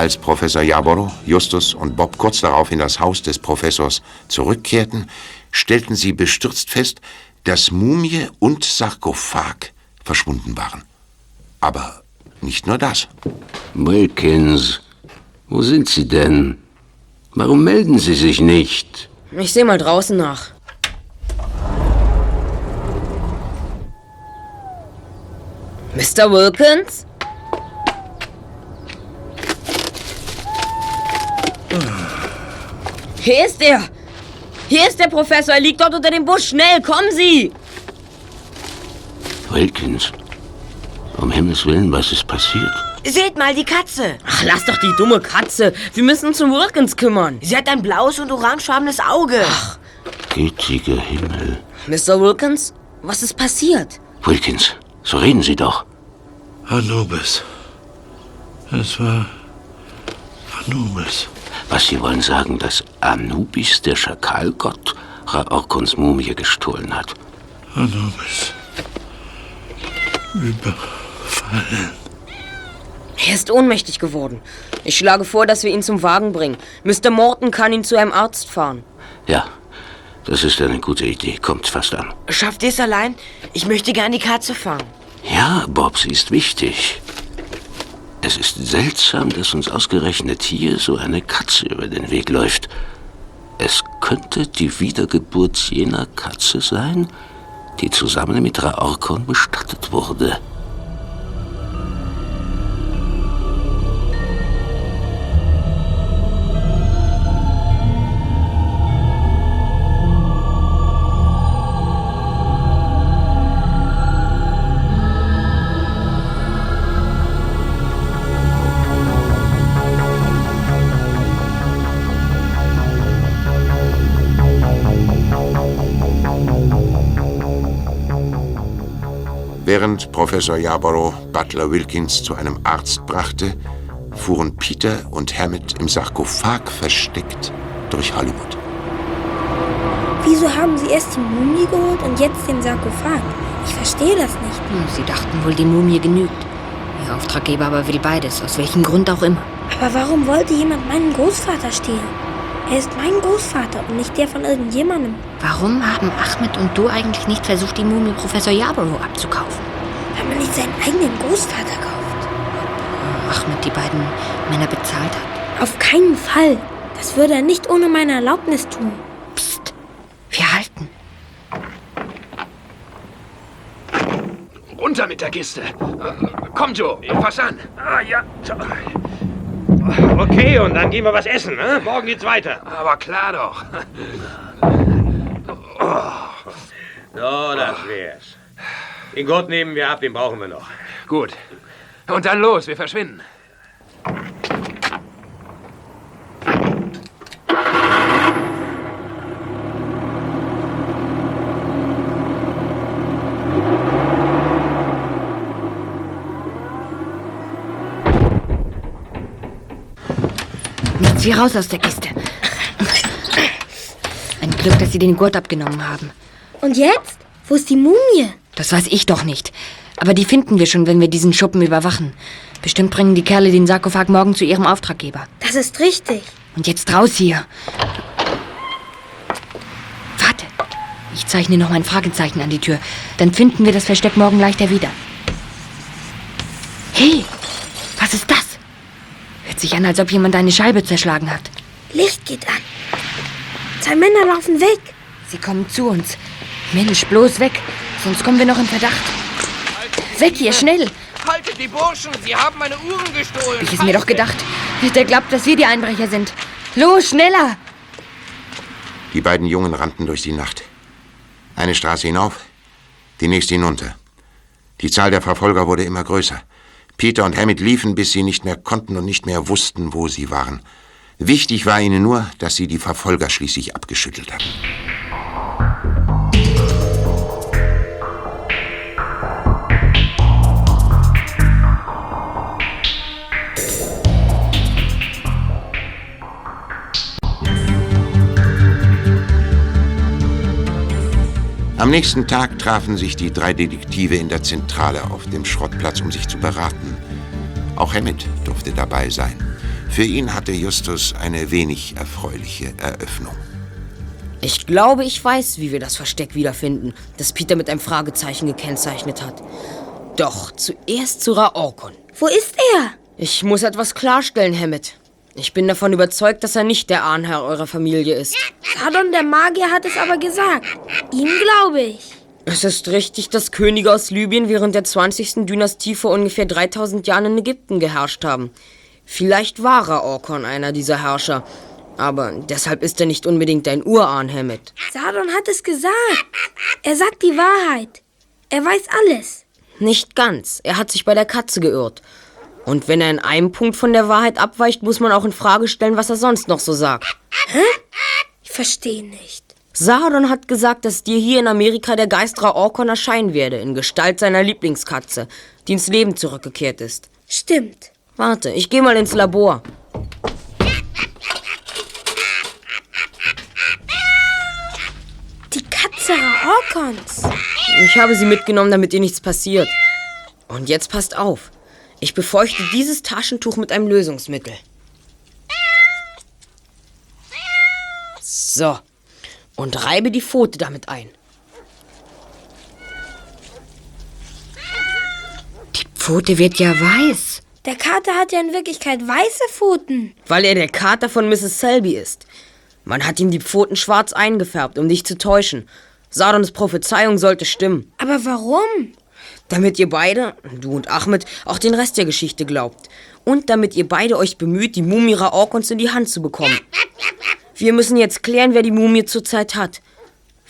Als Professor Jaboro, Justus und Bob kurz darauf in das Haus des Professors zurückkehrten, stellten sie bestürzt fest, dass Mumie und Sarkophag verschwunden waren. Aber nicht nur das. Wilkins, wo sind Sie denn? Warum melden Sie sich nicht? Ich sehe mal draußen nach. Mr. Wilkins? Hier ist er! Hier ist der Professor, er liegt dort unter dem Busch. Schnell, kommen Sie! Wilkins, um Himmels Willen, was ist passiert? Seht mal, die Katze. Ach, lass doch die dumme Katze. Wir müssen uns um Wilkins kümmern. Sie hat ein blaues und orangefarbenes Auge. Ach. Gütiger Himmel. Mr. Wilkins, was ist passiert? Wilkins, so reden Sie doch. Anubis. Es war Anubis. Was Sie wollen sagen, dass Anubis, der Schakalgott, Raorkons Mumie gestohlen hat? Anubis. Überfallen. Er ist ohnmächtig geworden. Ich schlage vor, dass wir ihn zum Wagen bringen. Mr. Morton kann ihn zu einem Arzt fahren. Ja, das ist eine gute Idee. Kommt fast an. Schafft ihr es allein? Ich möchte gern die Katze fahren. Ja, Bob, sie ist wichtig. Es ist seltsam, dass uns ausgerechnet hier so eine Katze über den Weg läuft. Es könnte die Wiedergeburt jener Katze sein, die zusammen mit Raorkon bestattet wurde. Während Professor Yarborough Butler Wilkins zu einem Arzt brachte, fuhren Peter und Hammett im Sarkophag versteckt durch Hollywood. Wieso haben sie erst die Mumie geholt und jetzt den Sarkophag? Ich verstehe das nicht. Hm, Sie dachten wohl, die Mumie genügt. Ihr Auftraggeber aber will beides, aus welchem Grund auch immer. Aber warum wollte jemand meinen Großvater stehlen? Er ist mein Großvater und nicht der von irgendjemandem. Warum haben Ahmed und du eigentlich nicht versucht, die Mumie Professor Yarborough abzukaufen? Weil man nicht seinen eigenen Großvater kauft. Ahmed die beiden Männer bezahlt hat. Auf keinen Fall. Das würde er nicht ohne meine Erlaubnis tun. Wir halten. Runter mit der Kiste. Äh, Komm, Joe, fass an. Ah, ja. Okay, und dann gehen wir was essen, ne? Morgen geht's weiter. Aber klar doch. So, das wär's. Den Gurt nehmen wir ab, den brauchen wir noch. Gut. Und dann los, wir verschwinden. Zieh raus aus der Kiste. Ein Glück, dass sie den Gurt abgenommen haben. Und jetzt? Wo ist die Mumie? Das weiß ich doch nicht. Aber die finden wir schon, wenn wir diesen Schuppen überwachen. Bestimmt bringen die Kerle den Sarkophag morgen zu ihrem Auftraggeber. Das ist richtig. Und jetzt raus hier. Warte. Ich zeichne noch mein Fragezeichen an die Tür. Dann finden wir das Versteck morgen leichter wieder. Hey, was ist das? Hört sich an, als ob jemand eine Scheibe zerschlagen hat. Licht geht an. Zwei Männer laufen weg. Sie kommen zu uns. Mensch, bloß weg. Sonst kommen wir noch in Verdacht. Weg hier, schnell. Haltet die Burschen, sie haben meine Uhren gestohlen. Ich es mir doch gedacht. Der glaubt, dass wir die Einbrecher sind. Los, schneller! Die beiden Jungen rannten durch die Nacht. Eine Straße hinauf, die nächste hinunter. Die Zahl der Verfolger wurde immer größer. Peter und Hammett liefen, bis sie nicht mehr konnten und nicht mehr wussten, wo sie waren. Wichtig war ihnen nur, dass sie die Verfolger schließlich abgeschüttelt hatten. Am nächsten Tag trafen sich die drei Detektive in der Zentrale auf dem Schrottplatz, um sich zu beraten. Auch Hammett durfte dabei sein. Für ihn hatte Justus eine wenig erfreuliche Eröffnung. Ich glaube, ich weiß, wie wir das Versteck wiederfinden, das Peter mit einem Fragezeichen gekennzeichnet hat. Doch zuerst zu Raorkon. Wo ist er? Ich muss etwas klarstellen, Hammett. Ich bin davon überzeugt, dass er nicht der Ahnherr eurer Familie ist. Sadon der Magier hat es aber gesagt. Ihm glaube ich. Es ist richtig, dass Könige aus Libyen während der 20. Dynastie vor ungefähr 3000 Jahren in Ägypten geherrscht haben. Vielleicht war Raorkon einer dieser Herrscher. Aber deshalb ist er nicht unbedingt dein Urahn, Hammett. Sadon hat es gesagt. Er sagt die Wahrheit. Er weiß alles. Nicht ganz. Er hat sich bei der Katze geirrt. Und wenn er in einem Punkt von der Wahrheit abweicht, muss man auch in Frage stellen, was er sonst noch so sagt. Hä? Ich verstehe nicht. Sahadon hat gesagt, dass dir hier in Amerika der Geist Raorkon erscheinen werde, in Gestalt seiner Lieblingskatze, die ins Leben zurückgekehrt ist. Stimmt. Warte, ich gehe mal ins Labor. Die Katze Raorkons. Ich habe sie mitgenommen, damit ihr nichts passiert. Und jetzt passt auf. Ich befeuchte dieses Taschentuch mit einem Lösungsmittel. So. Und reibe die Pfote damit ein. Die Pfote wird ja weiß. Der Kater hat ja in Wirklichkeit weiße Pfoten. Weil er der Kater von Mrs. Selby ist. Man hat ihm die Pfoten schwarz eingefärbt, um dich zu täuschen. Sadons Prophezeiung sollte stimmen. Aber warum? Damit ihr beide, du und Ahmed, auch den Rest der Geschichte glaubt. Und damit ihr beide euch bemüht, die Mumie Raorkons in die Hand zu bekommen. Wir müssen jetzt klären, wer die Mumie zurzeit hat.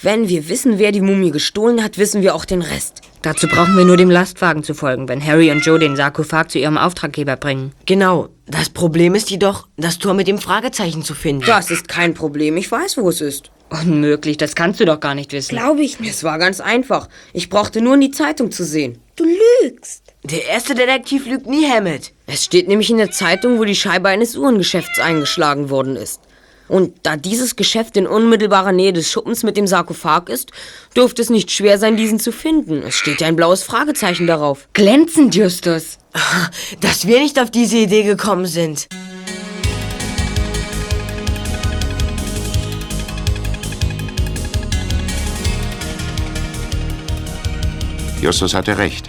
Wenn wir wissen, wer die Mumie gestohlen hat, wissen wir auch den Rest. Dazu brauchen wir nur dem Lastwagen zu folgen, wenn Harry und Joe den Sarkophag zu ihrem Auftraggeber bringen. Genau. Das Problem ist jedoch, das Tor mit dem Fragezeichen zu finden. Das ist kein Problem. Ich weiß, wo es ist. Unmöglich, das kannst du doch gar nicht wissen. Glaube ich nicht. Es war ganz einfach. Ich brauchte nur in die Zeitung zu sehen. Du lügst. Der erste Detektiv lügt nie, Hammett. Es steht nämlich in der Zeitung, wo die Scheibe eines Uhrengeschäfts eingeschlagen worden ist. Und da dieses Geschäft in unmittelbarer Nähe des Schuppens mit dem Sarkophag ist, dürfte es nicht schwer sein, diesen zu finden. Es steht ja ein blaues Fragezeichen darauf. Glänzend, Justus. Dass wir nicht auf diese Idee gekommen sind. Justus hatte recht.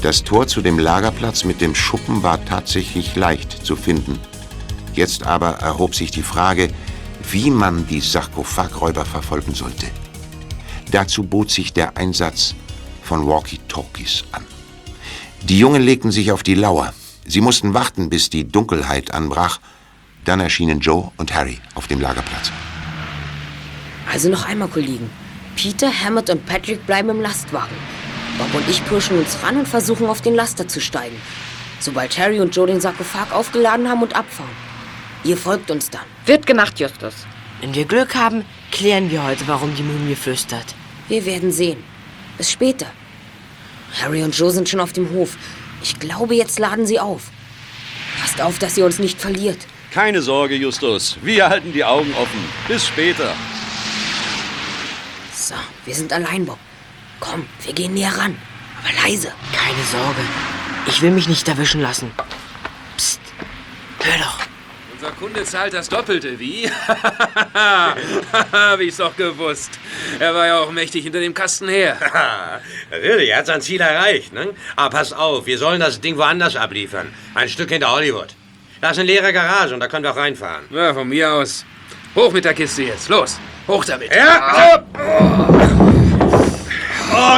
Das Tor zu dem Lagerplatz mit dem Schuppen war tatsächlich leicht zu finden. Jetzt aber erhob sich die Frage, wie man die Sarkophagräuber verfolgen sollte. Dazu bot sich der Einsatz von Walkie-Talkies an. Die Jungen legten sich auf die Lauer. Sie mussten warten, bis die Dunkelheit anbrach. Dann erschienen Joe und Harry auf dem Lagerplatz. Also noch einmal, Kollegen. Peter, Hammett und Patrick bleiben im Lastwagen. Bob und ich pirschen uns ran und versuchen, auf den Laster zu steigen. Sobald Harry und Joe den Sarkophag aufgeladen haben und abfahren. Ihr folgt uns dann. Wird gemacht, Justus. Wenn wir Glück haben, klären wir heute, warum die Mumie flüstert. Wir werden sehen. Bis später. Harry und Joe sind schon auf dem Hof. Ich glaube, jetzt laden sie auf. Passt auf, dass ihr uns nicht verliert. Keine Sorge, Justus. Wir halten die Augen offen. Bis später. So, wir sind allein, Bob. Komm, wir gehen näher ran. Aber leise. Keine Sorge. Ich will mich nicht erwischen lassen. Psst. Hör doch. Unser Kunde zahlt das Doppelte, wie? Hab ich's doch gewusst. Er war ja auch mächtig hinter dem Kasten her. Natürlich, er hat sein Ziel erreicht, ne? Aber pass auf, wir sollen das Ding woanders abliefern. Ein Stück hinter Hollywood. Da ist eine leere Garage und da können wir auch reinfahren. Ja, von mir aus. Hoch mit der Kiste jetzt. Los, hoch damit. Ja,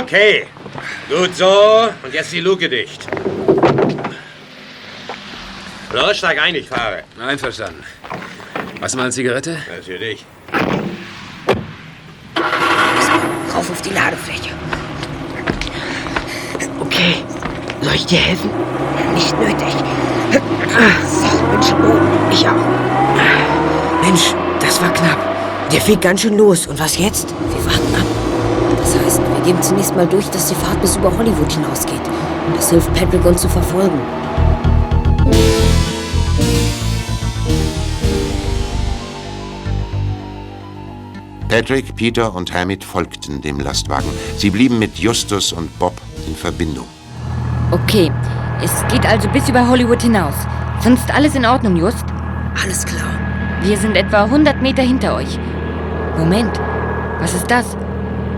Okay. Gut so. Und jetzt die Luke dicht. Los, steig ein, ich fahre. Einverstanden. Hast du mal eine Zigarette? Natürlich. Rauf auf die Ladefläche. Okay. Soll ich dir helfen? Nicht nötig. So, bin schon oben. Ich auch. Mensch, war knapp. Der fliegt ganz schön los. Und was jetzt? Wir warten ab. Das heißt, wir geben zunächst mal durch, dass die Fahrt bis über Hollywood hinausgeht. Und das hilft Patrick, uns zu verfolgen. Patrick, Peter und Hamid folgten dem Lastwagen. Sie blieben mit Justus und Bob in Verbindung. Okay, es geht also bis über Hollywood hinaus. Sonst alles in Ordnung, Just? Alles klar. Wir sind etwa 100 Meter hinter euch. Moment, was ist das?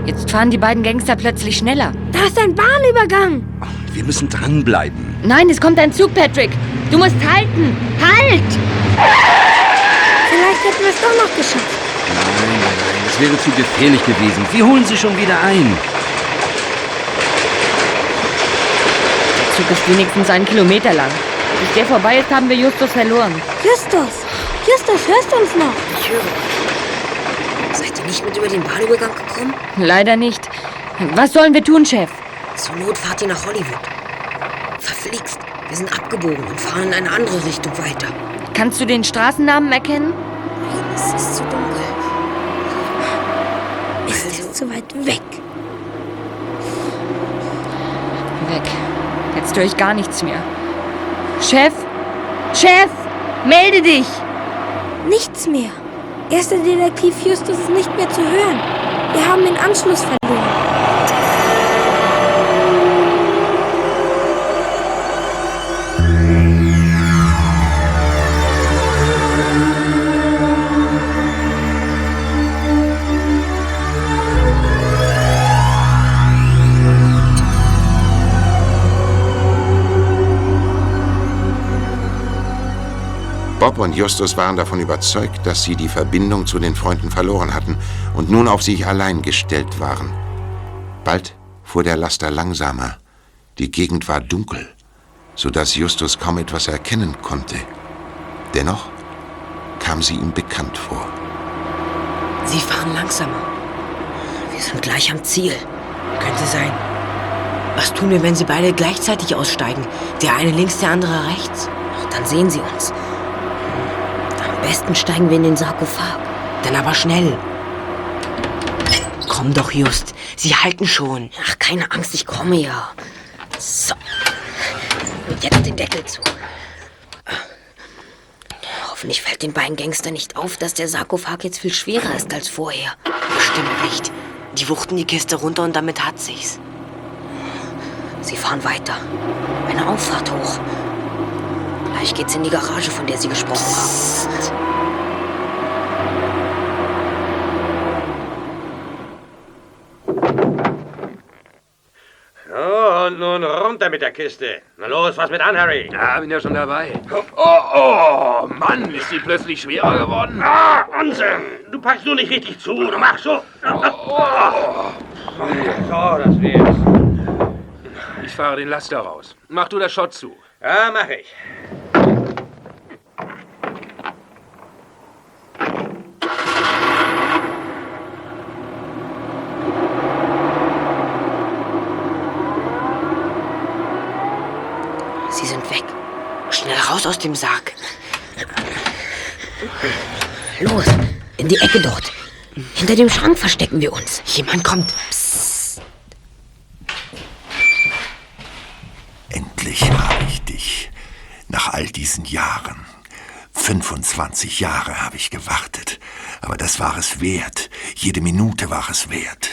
Jetzt fahren die beiden Gangster plötzlich schneller. Da ist ein Bahnübergang. Wir müssen dranbleiben. Nein, es kommt ein Zug, Patrick. Du musst halten. Halt! Vielleicht hätten wir es doch noch geschafft. Nein, nein, nein, das wäre zu gefährlich gewesen. Wir holen sie schon wieder ein. Der Zug ist wenigstens einen Kilometer lang. Bis der vorbei ist, haben wir Justus verloren. Justus! Justus, hörst du uns noch? Ich höre. Seid ihr nicht mit über den Bahnübergang gekommen? Leider nicht. Was sollen wir tun, Chef? Zur Not fahrt ihr nach Hollywood. Verflixt. Wir sind abgebogen und fahren in eine andere Richtung weiter. Kannst du den Straßennamen erkennen? Es ist zu dunkel. Ist also, zu weit weg. Weg. Jetzt höre ich gar nichts mehr. Chef? Chef! Melde dich! Nichts mehr. Erster Detektiv Justus ist nicht mehr zu hören. Wir haben den Anschluss verloren. Und Justus waren davon überzeugt, dass sie die Verbindung zu den Freunden verloren hatten und nun auf sich allein gestellt waren. Bald fuhr der Laster langsamer. Die Gegend war dunkel, so dass Justus kaum etwas erkennen konnte. Dennoch kam sie ihm bekannt vor. Sie fahren langsamer. Wir sind gleich am Ziel. Könnte sein. Was tun wir, wenn sie beide gleichzeitig aussteigen? Der eine links, der andere rechts? Dann sehen sie uns. Besten steigen wir in den Sarkophag. Dann aber schnell. Komm doch, Just. Sie halten schon. Ach, keine Angst, ich komme ja. So. Und jetzt den Deckel zu. Hoffentlich fällt den beiden Gangstern nicht auf, dass der Sarkophag jetzt viel schwerer ist als vorher. Bestimmt nicht. Die wuchten die Kiste runter und damit hat sich's. Sie fahren weiter. Eine Auffahrt hoch. Gleich geht's in die Garage, von der Sie gesprochen haben. So, und nun runter mit der Kiste. Na los, was mit an, Harry? Ja, bin ja schon dabei. Oh, oh, Mann, ist die plötzlich schwerer geworden. Ah, Unsinn! Du packst nur nicht richtig zu. Du machst so. Oh. So, das wär's. Ich fahre den Laster raus. Mach du das Schott zu. Ja, mach ich. Sie sind weg. Schnell raus aus dem Sarg. Los, in die Ecke dort. Hinter dem Schrank verstecken wir uns. Jemand kommt. Endlich habe ich dich. Nach all diesen Jahren. 25 Jahre habe ich gewartet, aber das war es wert. Jede Minute war es wert.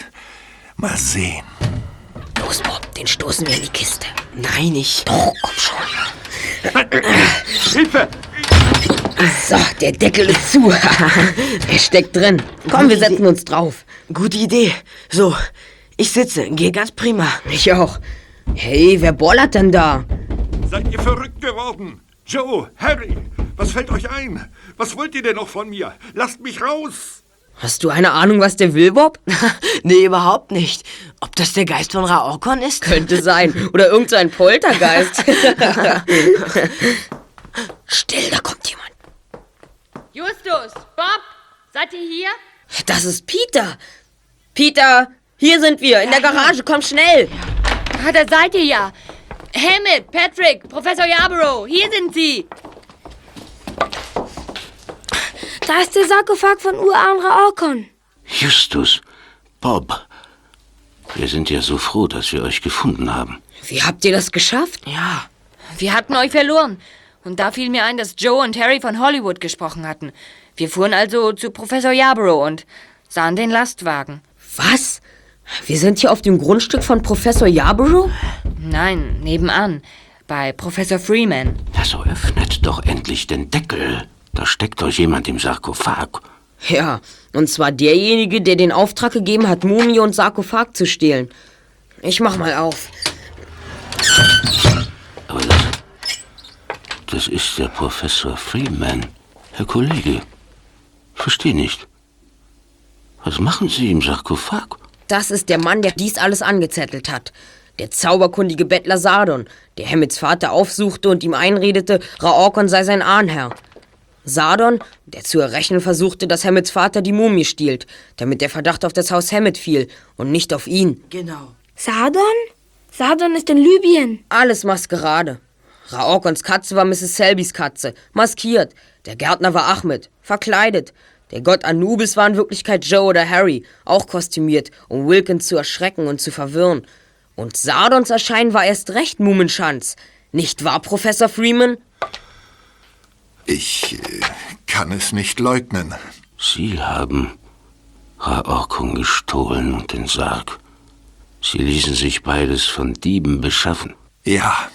Mal sehen. Los, Bob, den stoßen wir in die Kiste. Nein, ich. Doch, komm schon. Hilfe! So, der Deckel ist zu. er steckt drin. Komm, wir setzen uns drauf. Gute Idee. So, ich sitze. Geht ganz prima. Ich auch. Hey, wer bollert denn da? Seid ihr verrückt geworden? Joe, Harry, was fällt euch ein? Was wollt ihr denn noch von mir? Lasst mich raus! Hast du eine Ahnung, was der will, Bob? nee, überhaupt nicht. Ob das der Geist von Raorkon ist? Könnte sein. Oder irgendein Poltergeist. Still, da kommt jemand. Justus, Bob, seid ihr hier? Das ist Peter. Peter, hier sind wir, in der Garage. Komm schnell. Ah, da seid ihr ja. Hammett, Patrick, Professor Yarborough, hier sind sie. Da ist der Sarkophag von Urahn Raorkon. Justus, Bob, wir sind ja so froh, dass wir euch gefunden haben. Wie habt ihr das geschafft? Ja, wir hatten euch verloren. Und da fiel mir ein, dass Joe und Harry von Hollywood gesprochen hatten. Wir fuhren also zu Professor Yarborough und sahen den Lastwagen. Was? Wir sind hier auf dem Grundstück von Professor Yarborough? Nein, nebenan. Bei Professor Freeman. Na, so öffnet doch endlich den Deckel. Da steckt euch jemand im Sarkophag. Ja, und zwar derjenige, der den Auftrag gegeben hat, Mumie und Sarkophag zu stehlen. Ich mach mal auf. Aber das, das ist der Professor Freeman. Herr Kollege, verstehe nicht. Was machen Sie im Sarkophag? Das ist der Mann, der dies alles angezettelt hat. Der zauberkundige Bettler Sardon, der Hammets Vater aufsuchte und ihm einredete, Raorkon sei sein Ahnherr. Sardon, der zu errechnen versuchte, dass Hammets Vater die Mumie stiehlt, damit der Verdacht auf das Haus Hammett fiel und nicht auf ihn. Genau. Sardon? Sardon ist in Libyen. Alles Maskerade. Raorkons Katze war Mrs. Selbys Katze, maskiert. Der Gärtner war Ahmed, verkleidet. Der Gott Anubis war in Wirklichkeit Joe oder Harry, auch kostümiert, um Wilkins zu erschrecken und zu verwirren. Und Sardons Erscheinen war erst recht Mumenschanz. Nicht wahr, Professor Freeman? Ich äh, kann es nicht leugnen. Sie haben Raorkon gestohlen und den Sarg. Sie ließen sich beides von Dieben beschaffen. Ja,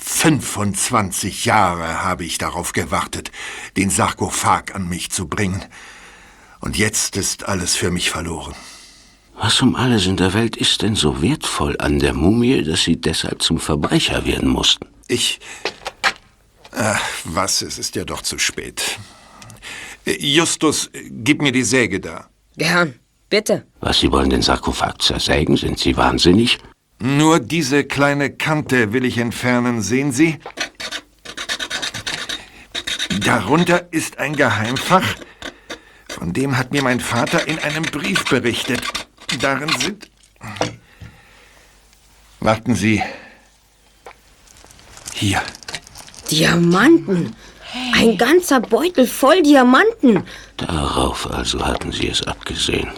25 Jahre habe ich darauf gewartet, den Sarkophag an mich zu bringen. Und jetzt ist alles für mich verloren. Was um alles in der Welt ist denn so wertvoll an der Mumie, dass Sie deshalb zum Verbrecher werden mussten? Ich. Ach, was, es ist ja doch zu spät. Äh, Justus, gib mir die Säge da. Gern, bitte. Was, Sie wollen den Sarkophag zersägen? Sind Sie wahnsinnig? Nur diese kleine Kante will ich entfernen, sehen Sie? Darunter ist ein Geheimfach. Von dem hat mir mein Vater in einem Brief berichtet. Darin sind... Warten Sie. Hier. Diamanten. Ein ganzer Beutel voll Diamanten. Darauf also hatten Sie es abgesehen.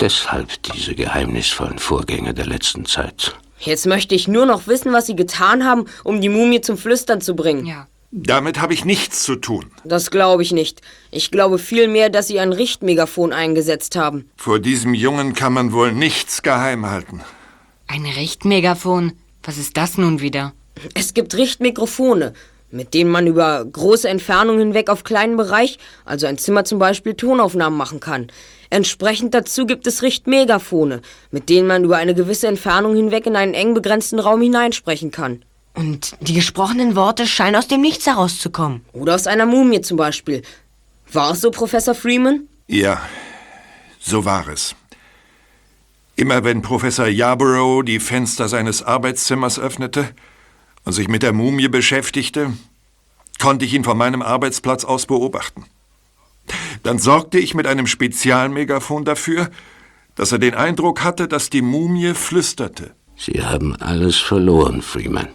Deshalb diese geheimnisvollen Vorgänge der letzten Zeit. Jetzt möchte ich nur noch wissen, was Sie getan haben, um die Mumie zum Flüstern zu bringen. Ja. Damit habe ich nichts zu tun. Das glaube ich nicht. Ich glaube vielmehr, dass Sie ein Richtmegafon eingesetzt haben. Vor diesem Jungen kann man wohl nichts geheim halten. Ein Richtmegafon? Was ist das nun wieder? Es gibt Richtmikrofone, mit denen man über große Entfernungen hinweg auf kleinen Bereich, also ein Zimmer zum Beispiel, Tonaufnahmen machen kann. Entsprechend dazu gibt es Richtmegafone, mit denen man über eine gewisse Entfernung hinweg in einen eng begrenzten Raum hineinsprechen kann. Und die gesprochenen Worte scheinen aus dem Nichts herauszukommen. Oder aus einer Mumie zum Beispiel. War es so, Professor Freeman? Ja, so war es. Immer wenn Professor Yarborough die Fenster seines Arbeitszimmers öffnete und sich mit der Mumie beschäftigte, konnte ich ihn von meinem Arbeitsplatz aus beobachten. Dann sorgte ich mit einem Spezialmegafon dafür, dass er den Eindruck hatte, dass die Mumie flüsterte. Sie haben alles verloren, Freeman.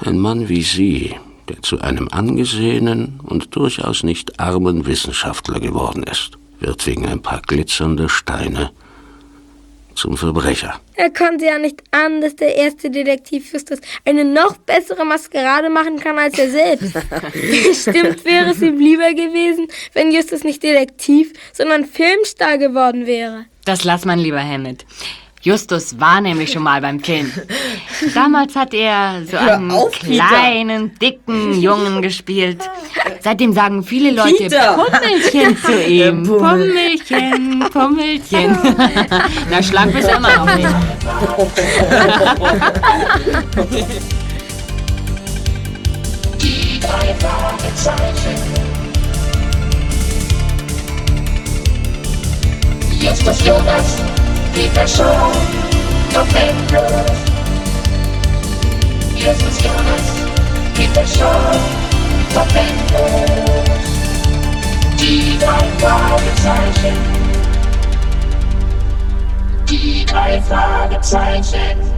Ein Mann wie Sie, der zu einem angesehenen und durchaus nicht armen Wissenschaftler geworden ist, wird wegen ein paar glitzernder Steine zum Verbrecher. Er konnte ja nicht ahnen, dass der erste Detektiv Justus eine noch bessere Maskerade machen kann als er selbst. Bestimmt wäre es ihm lieber gewesen, wenn Justus nicht Detektiv, sondern Filmstar geworden wäre. Das lass man lieber, Hammett. Justus war nämlich schon mal beim Film. Damals hat er so Hör einen auf, Peter. kleinen, dicken Jungen gespielt. Seitdem sagen viele Leute Peter. Pummelchen zu ihm. Pummelchen, Pummelchen. Na, schlank bist du immer noch nicht. Die drei Fragezeichen. Justus Jonas, Peter Shaw, Tom Endlos. Justus Jonas, Peter Shaw, Tom Endlos. Die drei Fragezeichen. Die drei Fragezeichen.